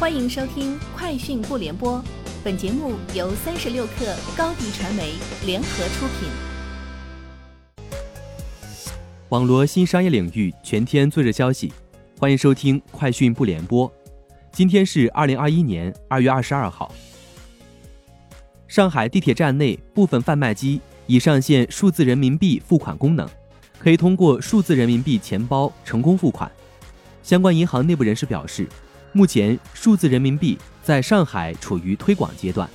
欢迎收听《快讯不联播》，本节目由三十六克高低传媒联合出品。网罗新商业领域全天最热消息，欢迎收听《快讯不联播》。今天是二零二一年二月二十二号。上海地铁站内部分贩卖机已上线数字人民币付款功能，可以通过数字人民币钱包成功付款。相关银行内部人士表示，目前数字人民币在上海处于推广阶段，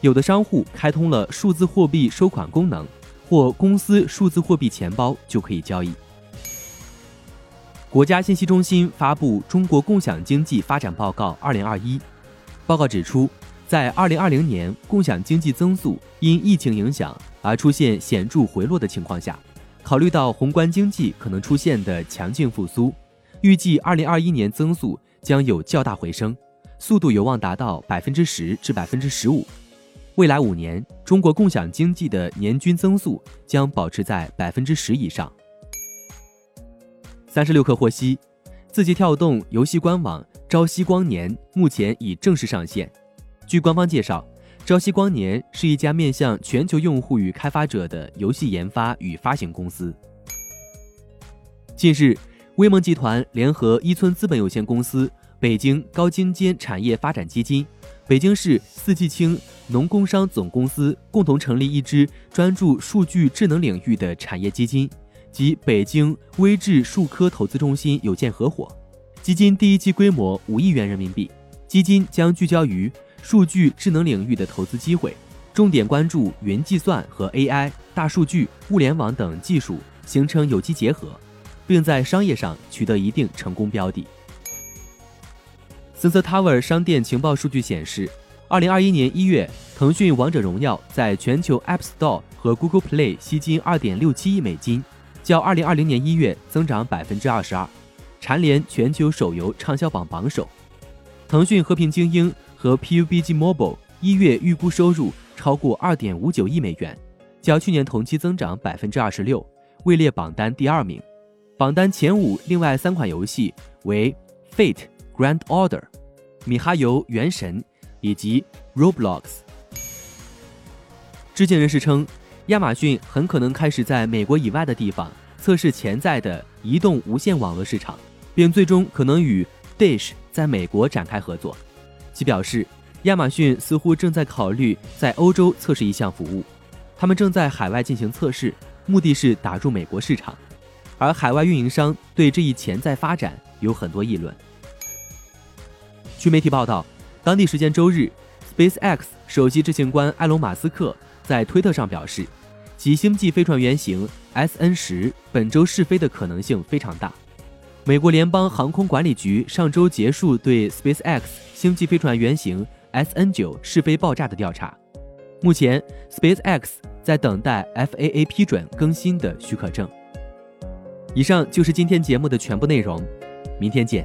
有的商户开通了数字货币收款功能或公司数字货币钱包就可以交易。国家信息中心发布《中国共享经济发展报告（二零二一）》，报告指出，在二零二零年共享经济增速因疫情影响而出现显著回落的情况下，考虑到宏观经济可能出现的强劲复苏。预计二零二一年增速将有较大回升，速度有望达到百分之十至百分之十五。未来五年，中国共享经济的年均增速将保持在百分之十以上。三十六氪获悉，字节跳动游戏官网“朝夕光年”目前已正式上线。据官方介绍，“朝夕光年”是一家面向全球用户与开发者的游戏研发与发行公司。近日。威盟集团联合一村资本有限公司、北京高精尖产业发展基金、北京市四季青农工商总公司共同成立一支专注数据智能领域的产业基金，及北京微智数科投资中心有限合伙。基金第一期规模五亿元人民币，基金将聚焦于数据智能领域的投资机会，重点关注云计算和 AI、大数据、物联网等技术，形成有机结合。并在商业上取得一定成功标的。Sensor Tower 商店情报数据显示，二零二一年一月，腾讯《王者荣耀》在全球 App Store 和 Google Play 吸金二点六七亿美金，较二零二零年一月增长百分之二十二，蝉联全球手游畅销榜榜首。腾讯和平精英和 PUBG Mobile 一月预估收入超过二点五九亿美元，较去年同期增长百分之二十六，位列榜单第二名。榜单前五另外三款游戏为《Fate Grand Order》、《米哈游：原神》以及《Roblox》。知情人士称，亚马逊很可能开始在美国以外的地方测试潜在的移动无线网络市场，并最终可能与 Dish 在美国展开合作。其表示，亚马逊似乎正在考虑在欧洲测试一项服务，他们正在海外进行测试，目的是打入美国市场。而海外运营商对这一潜在发展有很多议论。据媒体报道，当地时间周日，SpaceX 首席执行官埃隆·马斯克在推特上表示，其星际飞船原型 SN 十本周试飞的可能性非常大。美国联邦航空管理局上周结束对 SpaceX 星际飞船原型 SN 九试飞爆炸的调查，目前 SpaceX 在等待 FAA 批准更新的许可证。以上就是今天节目的全部内容，明天见。